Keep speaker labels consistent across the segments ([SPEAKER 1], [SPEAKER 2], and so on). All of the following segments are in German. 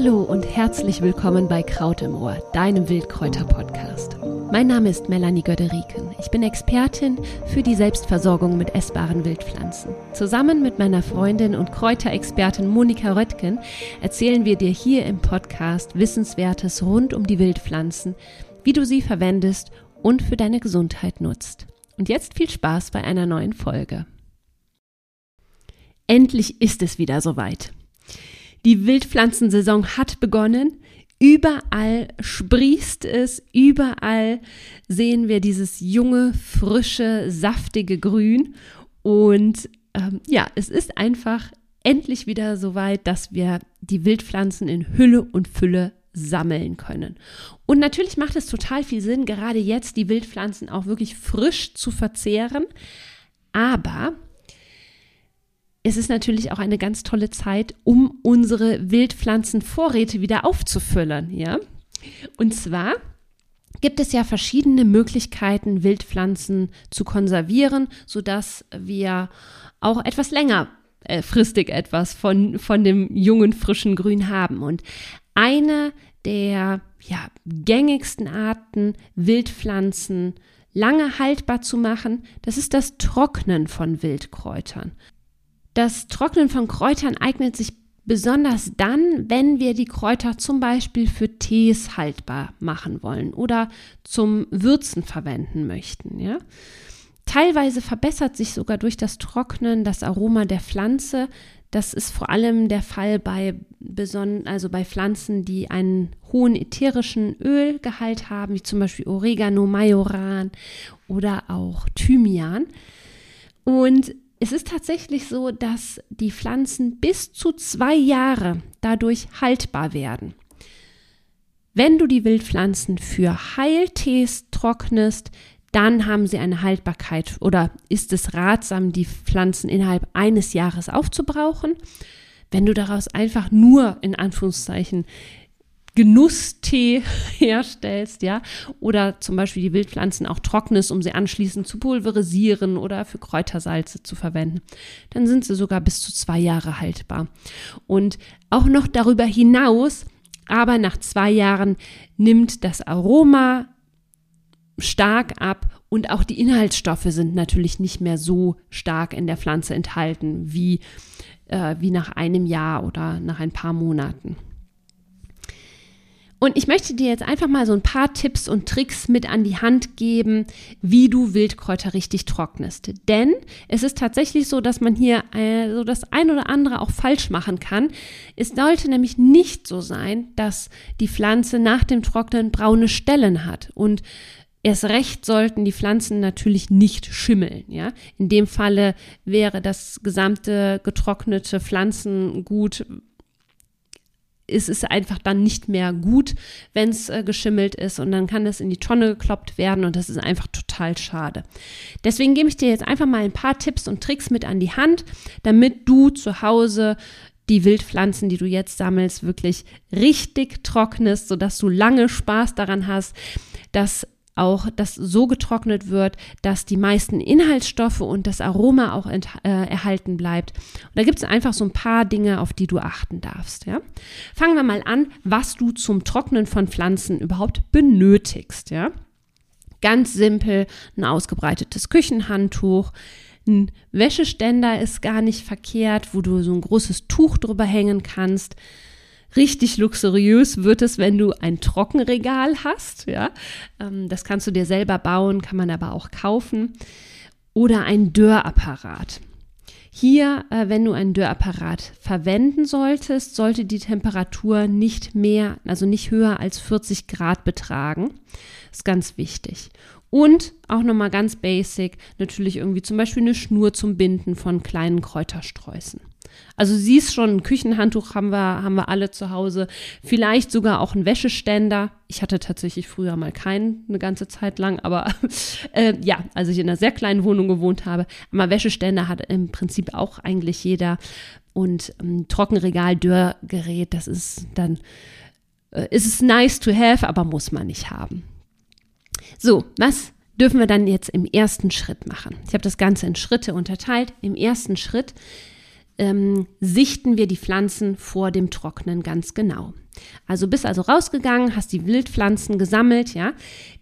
[SPEAKER 1] Hallo und herzlich willkommen bei Kraut im Ohr, deinem Wildkräuter-Podcast. Mein Name ist Melanie Göderiken. Ich bin Expertin für die Selbstversorgung mit essbaren Wildpflanzen. Zusammen mit meiner Freundin und Kräuterexpertin Monika Röttgen erzählen wir dir hier im Podcast Wissenswertes rund um die Wildpflanzen, wie du sie verwendest und für deine Gesundheit nutzt. Und jetzt viel Spaß bei einer neuen Folge. Endlich ist es wieder soweit. Die Wildpflanzensaison hat begonnen. Überall sprießt es, überall sehen wir dieses junge, frische, saftige Grün. Und ähm, ja, es ist einfach endlich wieder so weit, dass wir die Wildpflanzen in Hülle und Fülle sammeln können. Und natürlich macht es total viel Sinn, gerade jetzt die Wildpflanzen auch wirklich frisch zu verzehren. Aber es ist natürlich auch eine ganz tolle Zeit, um unsere Wildpflanzenvorräte wieder aufzufüllen, ja? Und zwar gibt es ja verschiedene Möglichkeiten, Wildpflanzen zu konservieren, sodass wir auch etwas länger äh, etwas von, von dem jungen, frischen Grün haben. Und eine der ja, gängigsten Arten, Wildpflanzen lange haltbar zu machen, das ist das Trocknen von Wildkräutern. Das Trocknen von Kräutern eignet sich besonders dann, wenn wir die Kräuter zum Beispiel für Tees haltbar machen wollen oder zum Würzen verwenden möchten. Ja? Teilweise verbessert sich sogar durch das Trocknen das Aroma der Pflanze. Das ist vor allem der Fall bei, also bei Pflanzen, die einen hohen ätherischen Ölgehalt haben, wie zum Beispiel Oregano, Majoran oder auch Thymian. Und es ist tatsächlich so, dass die Pflanzen bis zu zwei Jahre dadurch haltbar werden. Wenn du die Wildpflanzen für Heiltees trocknest, dann haben sie eine Haltbarkeit oder ist es ratsam, die Pflanzen innerhalb eines Jahres aufzubrauchen. Wenn du daraus einfach nur in Anführungszeichen Genusstee herstellst, ja, oder zum Beispiel die Wildpflanzen auch trocknest, um sie anschließend zu pulverisieren oder für Kräutersalze zu verwenden, dann sind sie sogar bis zu zwei Jahre haltbar. Und auch noch darüber hinaus, aber nach zwei Jahren nimmt das Aroma stark ab und auch die Inhaltsstoffe sind natürlich nicht mehr so stark in der Pflanze enthalten wie, äh, wie nach einem Jahr oder nach ein paar Monaten. Und ich möchte dir jetzt einfach mal so ein paar Tipps und Tricks mit an die Hand geben, wie du Wildkräuter richtig trocknest. Denn es ist tatsächlich so, dass man hier äh, so das ein oder andere auch falsch machen kann. Es sollte nämlich nicht so sein, dass die Pflanze nach dem Trocknen braune Stellen hat. Und Erst recht sollten die Pflanzen natürlich nicht schimmeln. Ja? In dem Falle wäre das gesamte getrocknete Pflanzengut ist es einfach dann nicht mehr gut, wenn es äh, geschimmelt ist und dann kann es in die Tonne gekloppt werden und das ist einfach total schade. Deswegen gebe ich dir jetzt einfach mal ein paar Tipps und Tricks mit an die Hand, damit du zu Hause die Wildpflanzen, die du jetzt sammelst, wirklich richtig trocknest, sodass du lange Spaß daran hast, dass auch das so getrocknet wird, dass die meisten Inhaltsstoffe und das Aroma auch äh, erhalten bleibt. Und da gibt es einfach so ein paar Dinge, auf die du achten darfst. Ja? Fangen wir mal an, was du zum Trocknen von Pflanzen überhaupt benötigst. Ja? Ganz simpel, ein ausgebreitetes Küchenhandtuch, ein Wäscheständer ist gar nicht verkehrt, wo du so ein großes Tuch drüber hängen kannst. Richtig luxuriös wird es, wenn du ein Trockenregal hast. Ja, ähm, das kannst du dir selber bauen, kann man aber auch kaufen. Oder ein Dörrapparat. Hier, äh, wenn du einen Dörrapparat verwenden solltest, sollte die Temperatur nicht mehr, also nicht höher als 40 Grad betragen. Ist ganz wichtig. Und auch nochmal ganz basic, natürlich irgendwie zum Beispiel eine Schnur zum Binden von kleinen Kräutersträußen. Also siehst schon, ein Küchenhandtuch haben wir, haben wir alle zu Hause. Vielleicht sogar auch ein Wäscheständer. Ich hatte tatsächlich früher mal keinen, eine ganze Zeit lang, aber äh, ja, als ich in einer sehr kleinen Wohnung gewohnt habe. Aber Wäscheständer hat im Prinzip auch eigentlich jeder. Und ähm, Trockenregal, Dörrgerät, das ist dann, äh, ist es nice to have, aber muss man nicht haben. So, was dürfen wir dann jetzt im ersten Schritt machen? Ich habe das Ganze in Schritte unterteilt. Im ersten Schritt ähm, sichten wir die Pflanzen vor dem Trocknen ganz genau. Also bist also rausgegangen, hast die Wildpflanzen gesammelt, ja.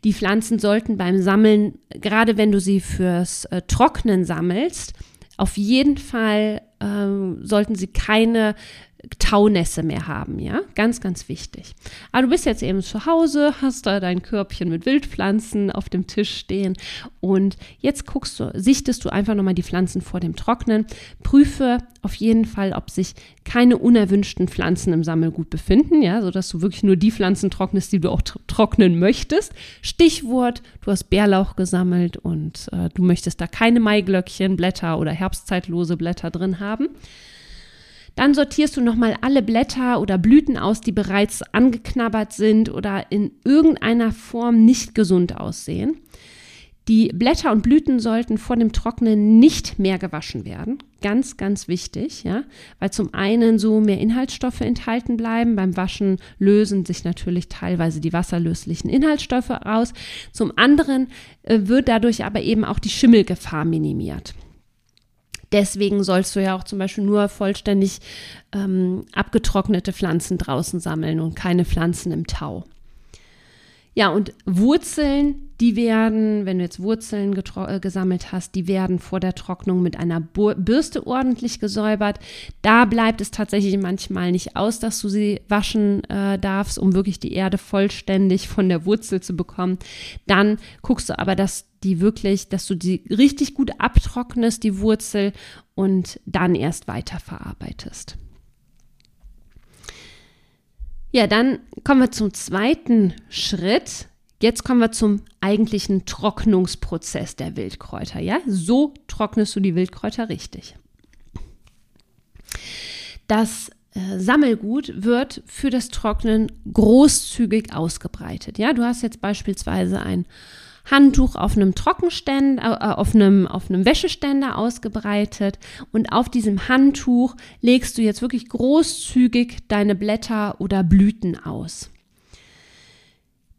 [SPEAKER 1] Die Pflanzen sollten beim Sammeln, gerade wenn du sie fürs äh, Trocknen sammelst, auf jeden Fall ähm, sollten sie keine Taunässe mehr haben, ja, ganz, ganz wichtig. Aber du bist jetzt eben zu Hause, hast da dein Körbchen mit Wildpflanzen auf dem Tisch stehen und jetzt guckst du, sichtest du einfach nochmal die Pflanzen vor dem Trocknen, prüfe auf jeden Fall, ob sich keine unerwünschten Pflanzen im Sammelgut befinden, ja, sodass du wirklich nur die Pflanzen trocknest, die du auch trocknen möchtest. Stichwort, du hast Bärlauch gesammelt und äh, du möchtest da keine Maiglöckchen, Blätter oder herbstzeitlose Blätter drin haben. Dann sortierst du nochmal alle Blätter oder Blüten aus, die bereits angeknabbert sind oder in irgendeiner Form nicht gesund aussehen. Die Blätter und Blüten sollten vor dem Trocknen nicht mehr gewaschen werden. Ganz, ganz wichtig, ja, weil zum einen so mehr Inhaltsstoffe enthalten bleiben. Beim Waschen lösen sich natürlich teilweise die wasserlöslichen Inhaltsstoffe aus. Zum anderen äh, wird dadurch aber eben auch die Schimmelgefahr minimiert. Deswegen sollst du ja auch zum Beispiel nur vollständig ähm, abgetrocknete Pflanzen draußen sammeln und keine Pflanzen im Tau. Ja, und Wurzeln, die werden, wenn du jetzt Wurzeln äh, gesammelt hast, die werden vor der Trocknung mit einer Bürste ordentlich gesäubert. Da bleibt es tatsächlich manchmal nicht aus, dass du sie waschen äh, darfst, um wirklich die Erde vollständig von der Wurzel zu bekommen. Dann guckst du aber, dass die wirklich, dass du die richtig gut abtrocknest, die Wurzel, und dann erst weiterverarbeitest. Ja, dann kommen wir zum zweiten Schritt. Jetzt kommen wir zum eigentlichen Trocknungsprozess der Wildkräuter. Ja, so trocknest du die Wildkräuter richtig. Das äh, Sammelgut wird für das Trocknen großzügig ausgebreitet. Ja, du hast jetzt beispielsweise ein Handtuch auf einem Trockenständer, äh, auf einem, auf einem Wäscheständer ausgebreitet und auf diesem Handtuch legst du jetzt wirklich großzügig deine Blätter oder Blüten aus.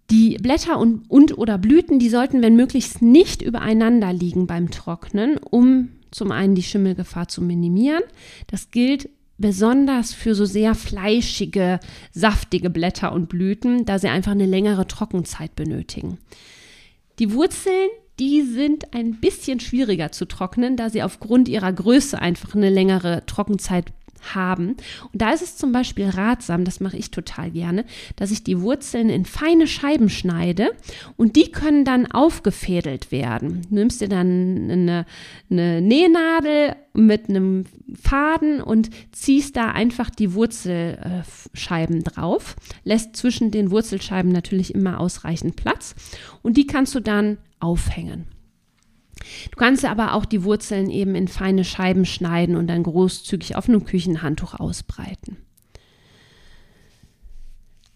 [SPEAKER 1] Die Blätter und, und oder Blüten, die sollten, wenn möglichst, nicht übereinander liegen beim Trocknen, um zum einen die Schimmelgefahr zu minimieren. Das gilt besonders für so sehr fleischige, saftige Blätter und Blüten, da sie einfach eine längere Trockenzeit benötigen. Die Wurzeln, die sind ein bisschen schwieriger zu trocknen, da sie aufgrund ihrer Größe einfach eine längere Trockenzeit haben. Und da ist es zum Beispiel ratsam, das mache ich total gerne, dass ich die Wurzeln in feine Scheiben schneide und die können dann aufgefädelt werden. Du nimmst dir dann eine, eine Nähnadel mit einem Faden und ziehst da einfach die Wurzelscheiben drauf, lässt zwischen den Wurzelscheiben natürlich immer ausreichend Platz und die kannst du dann aufhängen. Du kannst aber auch die Wurzeln eben in feine Scheiben schneiden und dann großzügig auf einem Küchenhandtuch ausbreiten.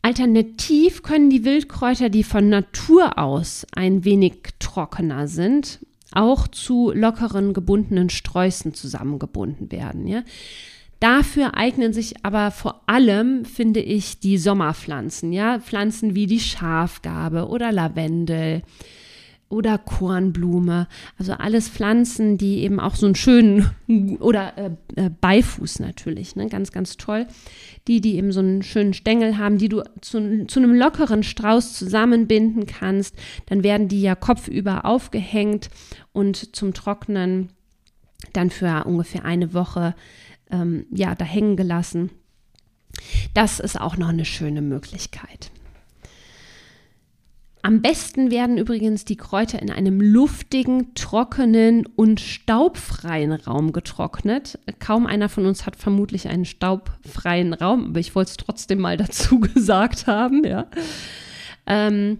[SPEAKER 1] Alternativ können die Wildkräuter, die von Natur aus ein wenig trockener sind, auch zu lockeren gebundenen Sträußen zusammengebunden werden. Ja? Dafür eignen sich aber vor allem, finde ich, die Sommerpflanzen, ja, Pflanzen wie die Schafgarbe oder Lavendel, oder Kornblume. Also alles Pflanzen, die eben auch so einen schönen oder äh, äh, Beifuß natürlich, ne? ganz, ganz toll. Die, die eben so einen schönen Stängel haben, die du zu, zu einem lockeren Strauß zusammenbinden kannst. Dann werden die ja kopfüber aufgehängt und zum Trocknen dann für ungefähr eine Woche ähm, ja, da hängen gelassen. Das ist auch noch eine schöne Möglichkeit. Am besten werden übrigens die Kräuter in einem luftigen, trockenen und staubfreien Raum getrocknet. Kaum einer von uns hat vermutlich einen staubfreien Raum, aber ich wollte es trotzdem mal dazu gesagt haben. Ja. Ähm,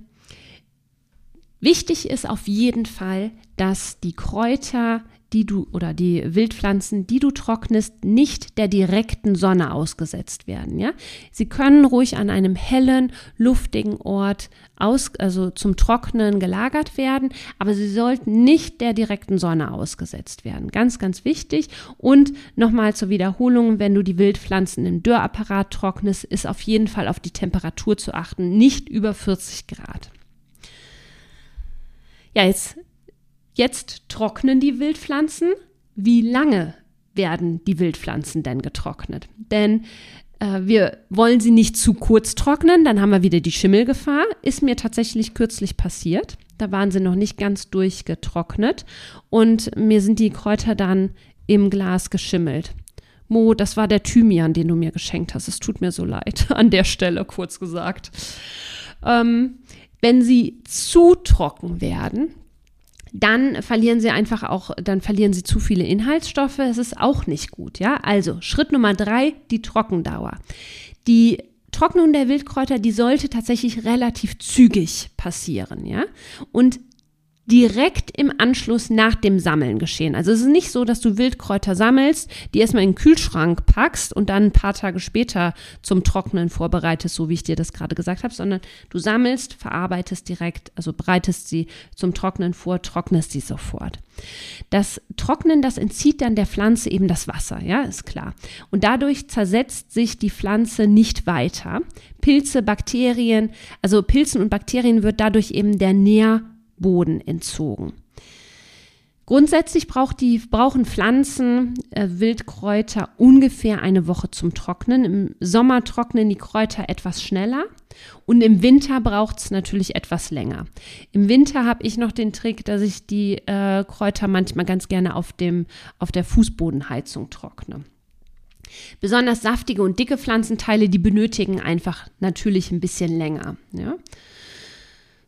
[SPEAKER 1] wichtig ist auf jeden Fall, dass die Kräuter die du oder die Wildpflanzen, die du trocknest, nicht der direkten Sonne ausgesetzt werden. Ja? Sie können ruhig an einem hellen, luftigen Ort aus, also zum Trocknen gelagert werden, aber sie sollten nicht der direkten Sonne ausgesetzt werden. Ganz, ganz wichtig. Und nochmal zur Wiederholung, wenn du die Wildpflanzen im Dörrapparat trocknest, ist auf jeden Fall auf die Temperatur zu achten, nicht über 40 Grad. Ja, jetzt Jetzt trocknen die Wildpflanzen. Wie lange werden die Wildpflanzen denn getrocknet? Denn Äh, wir wollen sie nicht zu kurz trocknen, dann haben wir wieder die Schimmelgefahr. Ist mir tatsächlich kürzlich passiert. Da waren sie noch nicht ganz durchgetrocknet und mir sind die Kräuter dann im Glas geschimmelt. Mo, das war der Thymian, den du mir geschenkt hast. Es tut mir so leid, an der Stelle kurz gesagt. Ähm, wenn sie zu trocken werden, dann verlieren sie einfach auch, dann verlieren sie zu viele Inhaltsstoffe. Es ist auch nicht gut, ja. Also Schritt Nummer drei, die Trockendauer. Die Trocknung der Wildkräuter, die sollte tatsächlich relativ zügig passieren, ja. Und direkt im Anschluss nach dem Sammeln geschehen. Also es ist nicht so, dass du Wildkräuter sammelst, die erstmal in den Kühlschrank packst und dann ein paar Tage später zum Trocknen vorbereitest, so wie ich dir das gerade gesagt habe, sondern du sammelst, verarbeitest direkt, also bereitest sie zum Trocknen vor, trocknest sie sofort. Das Trocknen, das entzieht dann der Pflanze eben das Wasser, ja, ist klar. Und dadurch zersetzt sich die Pflanze nicht weiter. Pilze, Bakterien, also Pilzen und Bakterien wird dadurch eben der Nähr Boden entzogen. Grundsätzlich die, brauchen Pflanzen, äh, Wildkräuter ungefähr eine Woche zum Trocknen. Im Sommer trocknen die Kräuter etwas schneller und im Winter braucht es natürlich etwas länger. Im Winter habe ich noch den Trick, dass ich die äh, Kräuter manchmal ganz gerne auf, dem, auf der Fußbodenheizung trockne. Besonders saftige und dicke Pflanzenteile, die benötigen einfach natürlich ein bisschen länger. Ja?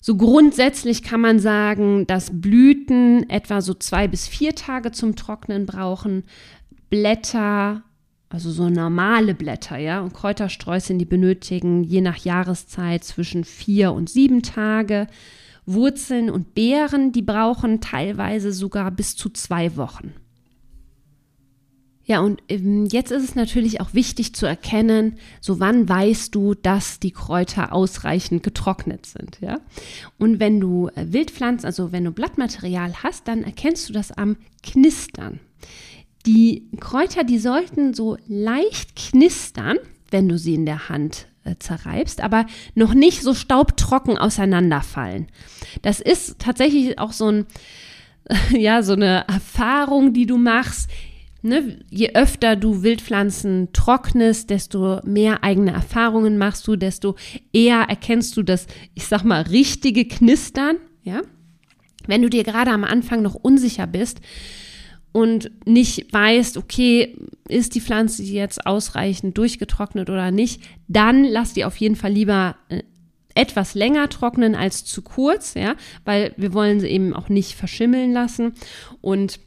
[SPEAKER 1] So grundsätzlich kann man sagen, dass Blüten etwa so zwei bis vier Tage zum Trocknen brauchen. Blätter, also so normale Blätter, ja, und Kräutersträußchen, die benötigen je nach Jahreszeit zwischen vier und sieben Tage. Wurzeln und Beeren, die brauchen teilweise sogar bis zu zwei Wochen. Ja, und ähm, jetzt ist es natürlich auch wichtig zu erkennen, so wann weißt du, dass die Kräuter ausreichend getrocknet sind, ja? Und wenn du äh, Wildpflanzen, also wenn du Blattmaterial hast, dann erkennst du das am Knistern. Die Kräuter, die sollten so leicht knistern, wenn du sie in der Hand äh, zerreibst, aber noch nicht so staubtrocken auseinanderfallen. Das ist tatsächlich auch so ein, ja, so eine Erfahrung, die du machst Ne, je öfter du Wildpflanzen trocknest, desto mehr eigene Erfahrungen machst du, desto eher erkennst du das, ich sag mal, richtige Knistern, ja. Wenn du dir gerade am Anfang noch unsicher bist und nicht weißt, okay, ist die Pflanze jetzt ausreichend durchgetrocknet oder nicht, dann lass die auf jeden Fall lieber äh, etwas länger trocknen als zu kurz, ja, weil wir wollen sie eben auch nicht verschimmeln lassen und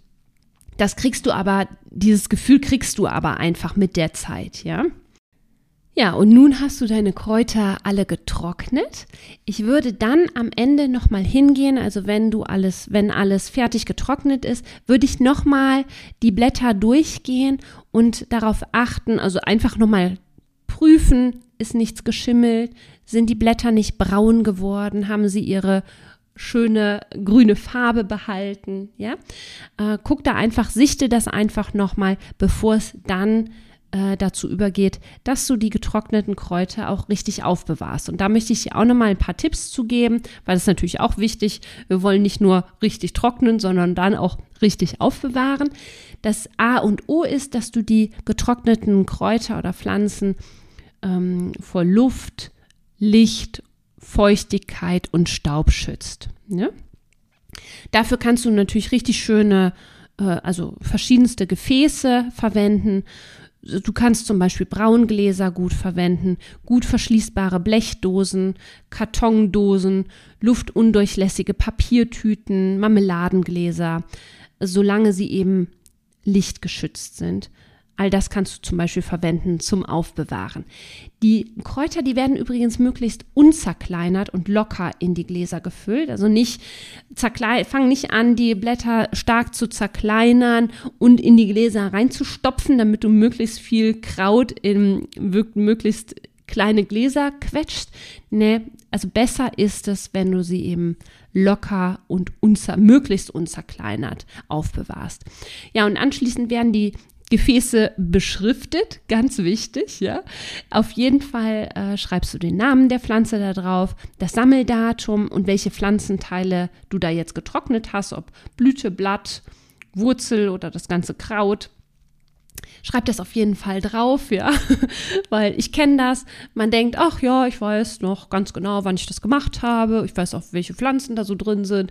[SPEAKER 1] das kriegst du aber, dieses Gefühl kriegst du aber einfach mit der Zeit, ja. Ja, und nun hast du deine Kräuter alle getrocknet. Ich würde dann am Ende nochmal hingehen, also wenn du alles, wenn alles fertig getrocknet ist, würde ich nochmal die Blätter durchgehen und darauf achten, also einfach nochmal prüfen, ist nichts geschimmelt, sind die Blätter nicht braun geworden, haben sie ihre schöne grüne Farbe behalten. Ja, äh, guck da einfach, sichte das einfach nochmal, bevor es dann äh, dazu übergeht, dass du die getrockneten Kräuter auch richtig aufbewahrst. Und da möchte ich dir auch nochmal ein paar Tipps zu geben, weil das ist natürlich auch wichtig. Wir wollen nicht nur richtig trocknen, sondern dann auch richtig aufbewahren. Das A und O ist, dass du die getrockneten Kräuter oder Pflanzen ähm, vor Luft, Licht Feuchtigkeit und Staub schützt. Ne? Dafür kannst du natürlich richtig schöne, äh, also verschiedenste Gefäße verwenden. Du kannst zum Beispiel Braungläser gut verwenden, gut verschließbare Blechdosen, Kartondosen, luftundurchlässige Papiertüten, Marmeladengläser, solange sie eben lichtgeschützt sind. All das kannst du zum Beispiel verwenden zum Aufbewahren. Die Kräuter, die werden übrigens möglichst unzerkleinert und locker in die Gläser gefüllt. Also nicht fang nicht an, die Blätter stark zu zerkleinern und in die Gläser reinzustopfen, damit du möglichst viel Kraut in möglichst kleine Gläser quetscht. Nee, also besser ist es, wenn du sie eben locker und unzer, möglichst unzerkleinert aufbewahrst. Ja, und anschließend werden die Gefäße beschriftet, ganz wichtig, ja. Auf jeden Fall äh, schreibst du den Namen der Pflanze da drauf, das Sammeldatum und welche Pflanzenteile du da jetzt getrocknet hast, ob Blüte, Blatt, Wurzel oder das ganze Kraut. Schreib das auf jeden Fall drauf, ja, weil ich kenne das. Man denkt, ach ja, ich weiß noch ganz genau, wann ich das gemacht habe. Ich weiß auch, welche Pflanzen da so drin sind.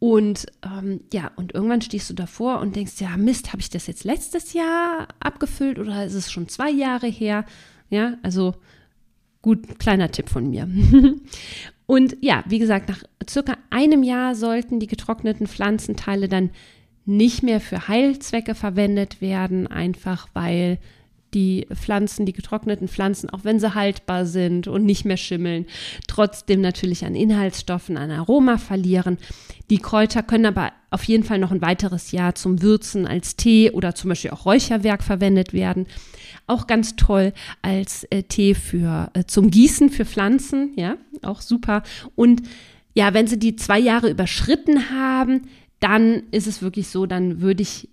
[SPEAKER 1] Und ähm, ja, und irgendwann stehst du davor und denkst, ja, Mist, habe ich das jetzt letztes Jahr abgefüllt oder ist es schon zwei Jahre her? Ja, also gut, kleiner Tipp von mir. und ja, wie gesagt, nach circa einem Jahr sollten die getrockneten Pflanzenteile dann nicht mehr für Heilzwecke verwendet werden, einfach weil die Pflanzen, die getrockneten Pflanzen, auch wenn sie haltbar sind und nicht mehr schimmeln, trotzdem natürlich an Inhaltsstoffen, an Aroma verlieren. Die Kräuter können aber auf jeden Fall noch ein weiteres Jahr zum Würzen als Tee oder zum Beispiel auch Räucherwerk verwendet werden. Auch ganz toll als äh, Tee für äh, zum Gießen für Pflanzen, ja, auch super. Und ja, wenn sie die zwei Jahre überschritten haben, dann ist es wirklich so, dann würde ich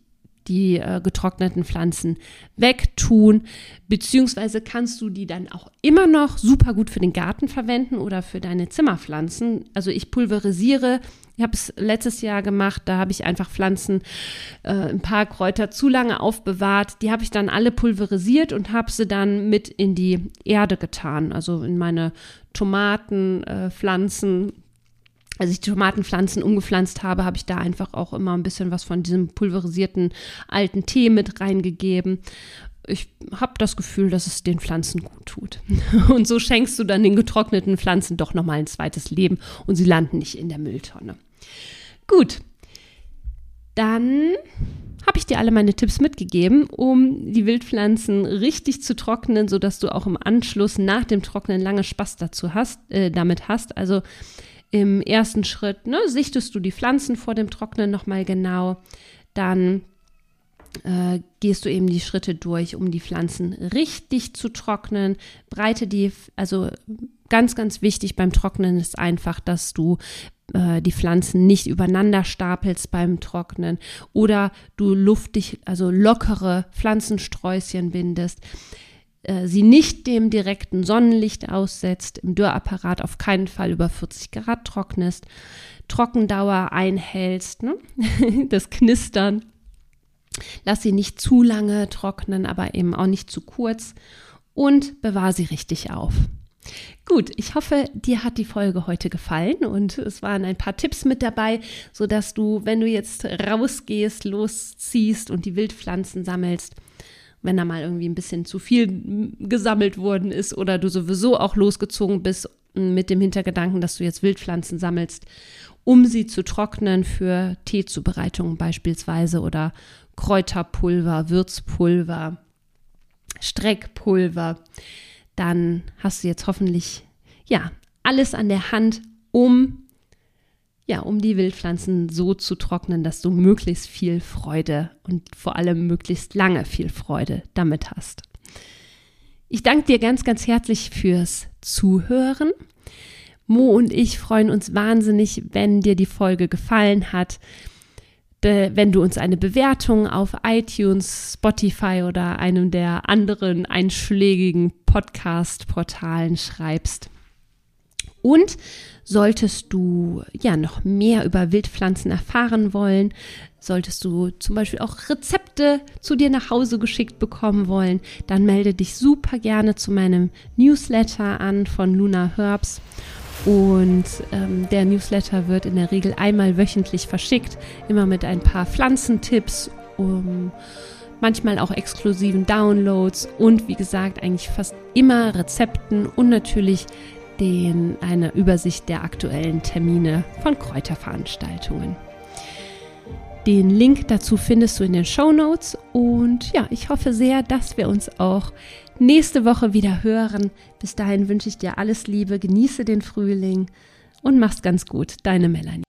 [SPEAKER 1] die äh, getrockneten Pflanzen wegtun, beziehungsweise kannst du die dann auch immer noch super gut für den Garten verwenden oder für deine Zimmerpflanzen. Also ich pulverisiere, ich habe es letztes Jahr gemacht, da habe ich einfach Pflanzen, äh, ein paar Kräuter zu lange aufbewahrt, die habe ich dann alle pulverisiert und habe sie dann mit in die Erde getan, also in meine Tomatenpflanzen, äh, als ich die Tomatenpflanzen umgepflanzt habe, habe ich da einfach auch immer ein bisschen was von diesem pulverisierten alten Tee mit reingegeben. Ich habe das Gefühl, dass es den Pflanzen gut tut. Und so schenkst du dann den getrockneten Pflanzen doch nochmal ein zweites Leben und sie landen nicht in der Mülltonne. Gut, dann habe ich dir alle meine Tipps mitgegeben, um die Wildpflanzen richtig zu trocknen, sodass du auch im Anschluss nach dem Trocknen lange Spaß dazu hast, äh, damit hast. Also im ersten Schritt ne, sichtest du die Pflanzen vor dem Trocknen nochmal genau. Dann äh, gehst du eben die Schritte durch, um die Pflanzen richtig zu trocknen. Breite die, also ganz, ganz wichtig beim Trocknen ist einfach, dass du äh, die Pflanzen nicht übereinander stapelst beim Trocknen oder du luftig, also lockere Pflanzensträußchen bindest. Äh, sie nicht dem direkten Sonnenlicht aussetzt, im Dürrapparat auf keinen Fall über 40 Grad trocknest, Trockendauer einhältst, ne? das Knistern. Lass sie nicht zu lange trocknen, aber eben auch nicht zu kurz und bewahr sie richtig auf. Gut, ich hoffe, dir hat die Folge heute gefallen und es waren ein paar Tipps mit dabei, sodass du, wenn du jetzt rausgehst, losziehst und die Wildpflanzen sammelst, wenn da mal irgendwie ein bisschen zu viel gesammelt worden ist oder du sowieso auch losgezogen bist mit dem Hintergedanken, dass du jetzt Wildpflanzen sammelst, um sie zu trocknen für Teezubereitungen beispielsweise oder Kräuterpulver, Würzpulver, Streckpulver, dann hast du jetzt hoffentlich ja alles an der Hand, um ja, um die Wildpflanzen so zu trocknen, dass du möglichst viel Freude und vor allem möglichst lange viel Freude damit hast. Ich danke dir ganz, ganz herzlich fürs Zuhören. Mo und ich freuen uns wahnsinnig, wenn dir die Folge gefallen hat, wenn du uns eine Bewertung auf iTunes, Spotify oder einem der anderen einschlägigen Podcast-Portalen schreibst. Und solltest du ja noch mehr über Wildpflanzen erfahren wollen, solltest du zum Beispiel auch Rezepte zu dir nach Hause geschickt bekommen wollen, dann melde dich super gerne zu meinem Newsletter an von Luna Herbs. Und ähm, der Newsletter wird in der Regel einmal wöchentlich verschickt, immer mit ein paar Pflanzentipps, um manchmal auch exklusiven Downloads und wie gesagt eigentlich fast immer Rezepten und natürlich den, eine Übersicht der aktuellen Termine von Kräuterveranstaltungen. Den Link dazu findest du in den Show Notes und ja, ich hoffe sehr, dass wir uns auch nächste Woche wieder hören. Bis dahin wünsche ich dir alles Liebe, genieße den Frühling und mach's ganz gut. Deine Melanie.